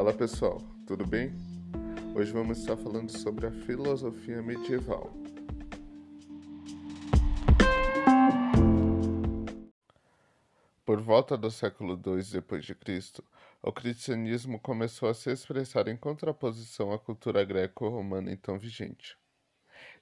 Fala pessoal, tudo bem? Hoje vamos estar falando sobre a filosofia medieval. Por volta do século II d.C., o cristianismo começou a se expressar em contraposição à cultura greco-romana então vigente.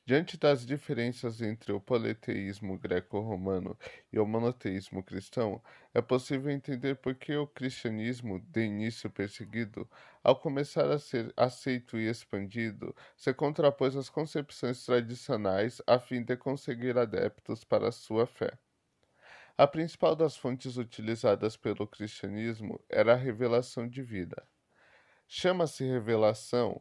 Diante das diferenças entre o politeísmo greco-romano e o monoteísmo cristão, é possível entender por que o cristianismo, de início perseguido, ao começar a ser aceito e expandido, se contrapôs às concepções tradicionais a fim de conseguir adeptos para a sua fé. A principal das fontes utilizadas pelo cristianismo era a revelação divina. Chama-se revelação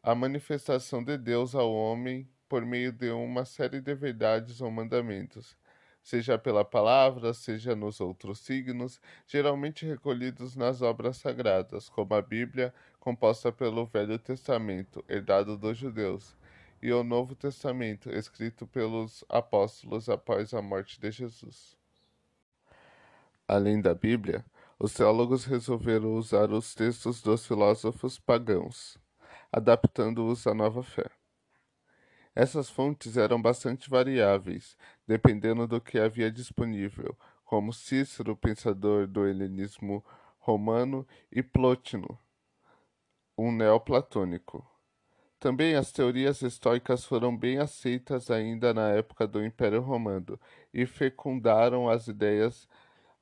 a manifestação de Deus ao homem por meio de uma série de verdades ou mandamentos, seja pela palavra, seja nos outros signos, geralmente recolhidos nas obras sagradas, como a Bíblia, composta pelo Velho Testamento, herdado dos judeus, e o Novo Testamento, escrito pelos apóstolos após a morte de Jesus. Além da Bíblia, os teólogos resolveram usar os textos dos filósofos pagãos, adaptando-os à nova fé. Essas fontes eram bastante variáveis, dependendo do que havia disponível, como Cícero, pensador do helenismo romano, e Plotino, um neoplatônico. Também as teorias estoicas foram bem aceitas ainda na época do Império Romano e fecundaram as ideias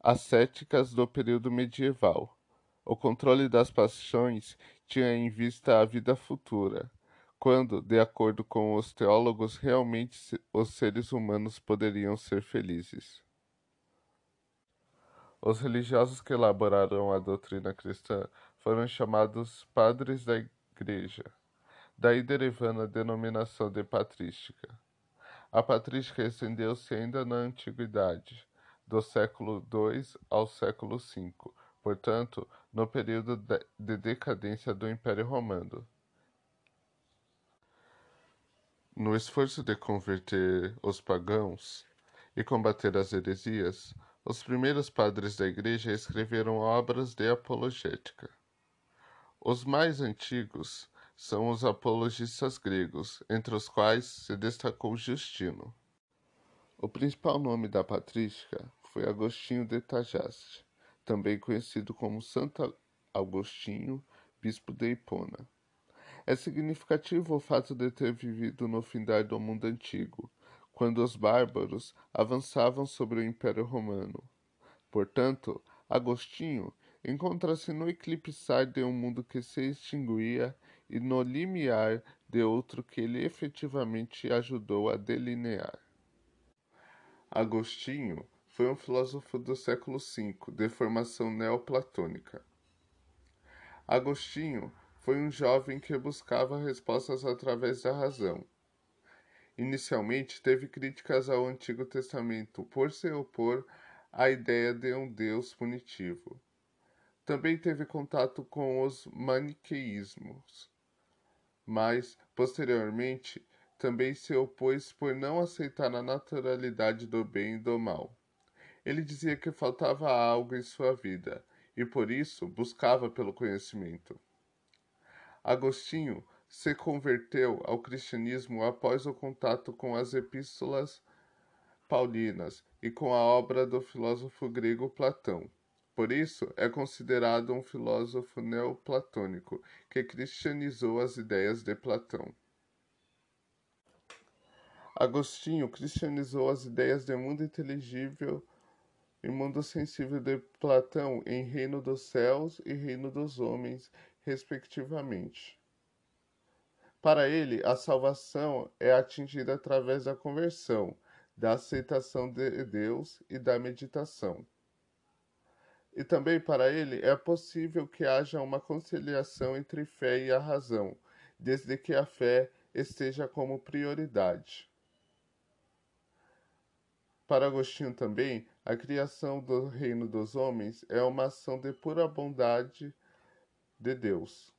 ascéticas do período medieval. O controle das paixões tinha em vista a vida futura quando, de acordo com os teólogos, realmente os seres humanos poderiam ser felizes. Os religiosos que elaboraram a doutrina cristã foram chamados padres da Igreja, daí derivando a denominação de patrística. A patrística estendeu-se ainda na antiguidade, do século II ao século V, portanto, no período de decadência do Império Romano. No esforço de converter os pagãos e combater as heresias, os primeiros padres da Igreja escreveram obras de apologética. Os mais antigos são os apologistas gregos, entre os quais se destacou Justino. O principal nome da patrística foi Agostinho de Tagaste, também conhecido como Santo Agostinho, bispo de Hipona. É significativo o fato de ter vivido no findar do mundo antigo, quando os bárbaros avançavam sobre o Império Romano. Portanto, Agostinho encontra-se no eclipsar de um mundo que se extinguia e no limiar de outro que ele efetivamente ajudou a delinear. Agostinho foi um filósofo do século V, de formação neoplatônica. Agostinho foi um jovem que buscava respostas através da razão. Inicialmente teve críticas ao Antigo Testamento por se opor à ideia de um Deus punitivo. Também teve contato com os maniqueísmos, mas, posteriormente, também se opôs por não aceitar a naturalidade do bem e do mal. Ele dizia que faltava algo em sua vida e por isso buscava pelo conhecimento. Agostinho se converteu ao cristianismo após o contato com as epístolas paulinas e com a obra do filósofo grego Platão. Por isso, é considerado um filósofo neoplatônico que cristianizou as ideias de Platão. Agostinho cristianizou as ideias de mundo inteligível e mundo sensível de Platão em Reino dos Céus e Reino dos Homens respectivamente. Para ele, a salvação é atingida através da conversão, da aceitação de Deus e da meditação. E também para ele é possível que haja uma conciliação entre fé e a razão, desde que a fé esteja como prioridade. Para Agostinho também, a criação do reino dos homens é uma ação de pura bondade de Deus.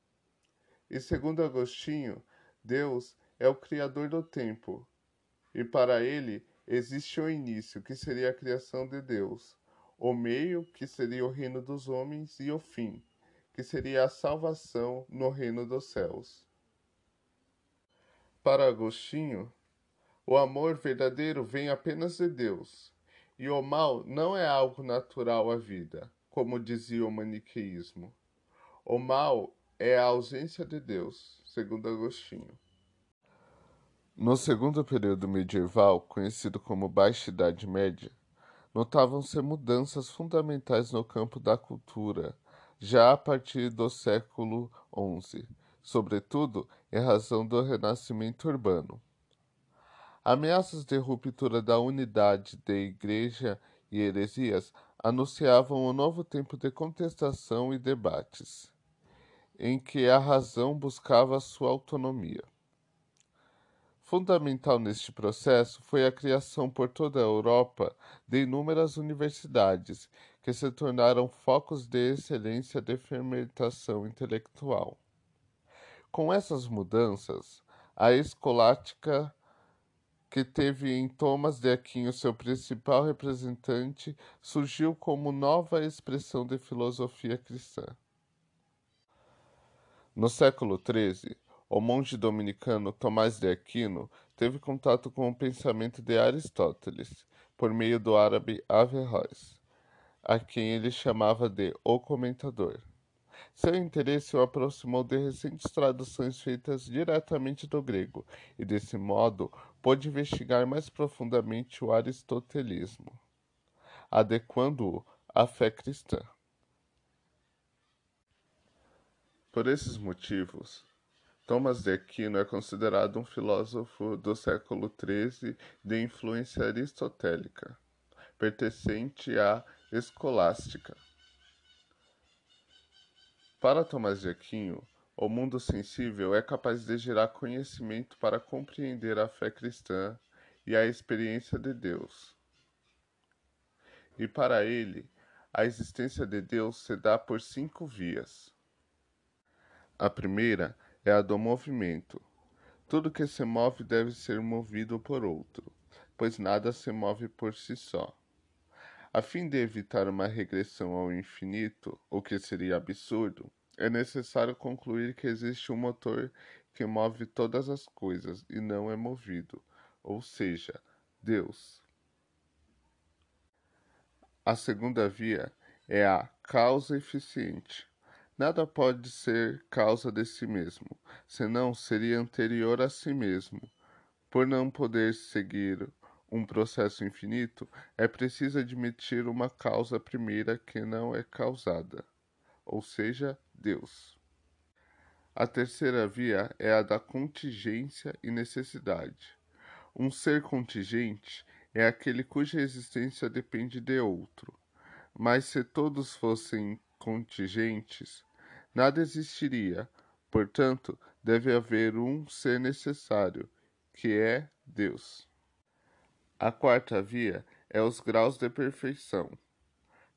E segundo Agostinho, Deus é o Criador do tempo, e para ele existe o início, que seria a criação de Deus, o meio, que seria o reino dos homens, e o fim, que seria a salvação no reino dos céus. Para Agostinho, o amor verdadeiro vem apenas de Deus, e o mal não é algo natural à vida, como dizia o maniqueísmo. O mal é a ausência de Deus, segundo Agostinho. No segundo período medieval, conhecido como Baixa Idade Média, notavam-se mudanças fundamentais no campo da cultura, já a partir do século XI, sobretudo em razão do renascimento urbano. Ameaças de ruptura da unidade de igreja e heresias anunciavam um novo tempo de contestação e debates, em que a razão buscava sua autonomia. Fundamental neste processo foi a criação por toda a Europa de inúmeras universidades, que se tornaram focos de excelência de fermentação intelectual. Com essas mudanças, a escolástica que teve em Thomas de Aquino seu principal representante, surgiu como nova expressão de filosofia cristã. No século XIII, o monge dominicano Tomás de Aquino teve contato com o pensamento de Aristóteles por meio do árabe Averroes, a quem ele chamava de o comentador. Seu interesse o aproximou de recentes traduções feitas diretamente do grego, e desse modo pôde investigar mais profundamente o aristotelismo, adequando-o à fé cristã. Por esses motivos, Thomas de Aquino é considerado um filósofo do século XIII de influência aristotélica, pertencente à escolástica. Para Tomás de Aquino, o mundo sensível é capaz de gerar conhecimento para compreender a fé cristã e a experiência de Deus. E para ele, a existência de Deus se dá por cinco vias. A primeira é a do movimento. Tudo que se move deve ser movido por outro, pois nada se move por si só. A fim de evitar uma regressão ao infinito, o que seria absurdo, é necessário concluir que existe um motor que move todas as coisas e não é movido, ou seja, Deus. A segunda via é a causa eficiente. Nada pode ser causa de si mesmo, senão seria anterior a si mesmo. Por não poder seguir um processo infinito, é preciso admitir uma causa primeira que não é causada, ou seja, Deus. A terceira via é a da contingência e necessidade. Um ser contingente é aquele cuja existência depende de outro. Mas se todos fossem contingentes, nada existiria. Portanto, deve haver um ser necessário, que é Deus. A quarta via é os graus de perfeição.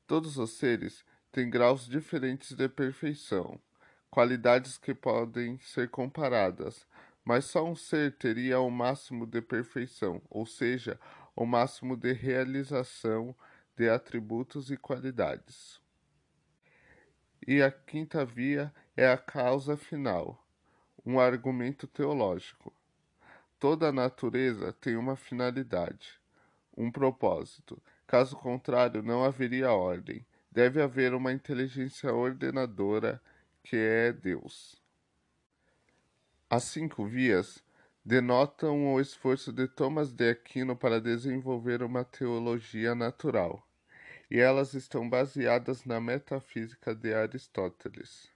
Todos os seres têm graus diferentes de perfeição, qualidades que podem ser comparadas, mas só um ser teria o máximo de perfeição, ou seja, o máximo de realização de atributos e qualidades. E a quinta via é a causa final, um argumento teológico. Toda a natureza tem uma finalidade, um propósito. Caso contrário, não haveria ordem. Deve haver uma inteligência ordenadora que é Deus. As cinco vias denotam o esforço de Thomas de Aquino para desenvolver uma teologia natural, e elas estão baseadas na metafísica de Aristóteles.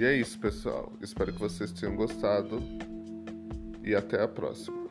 E é isso, pessoal. Espero que vocês tenham gostado e até a próxima.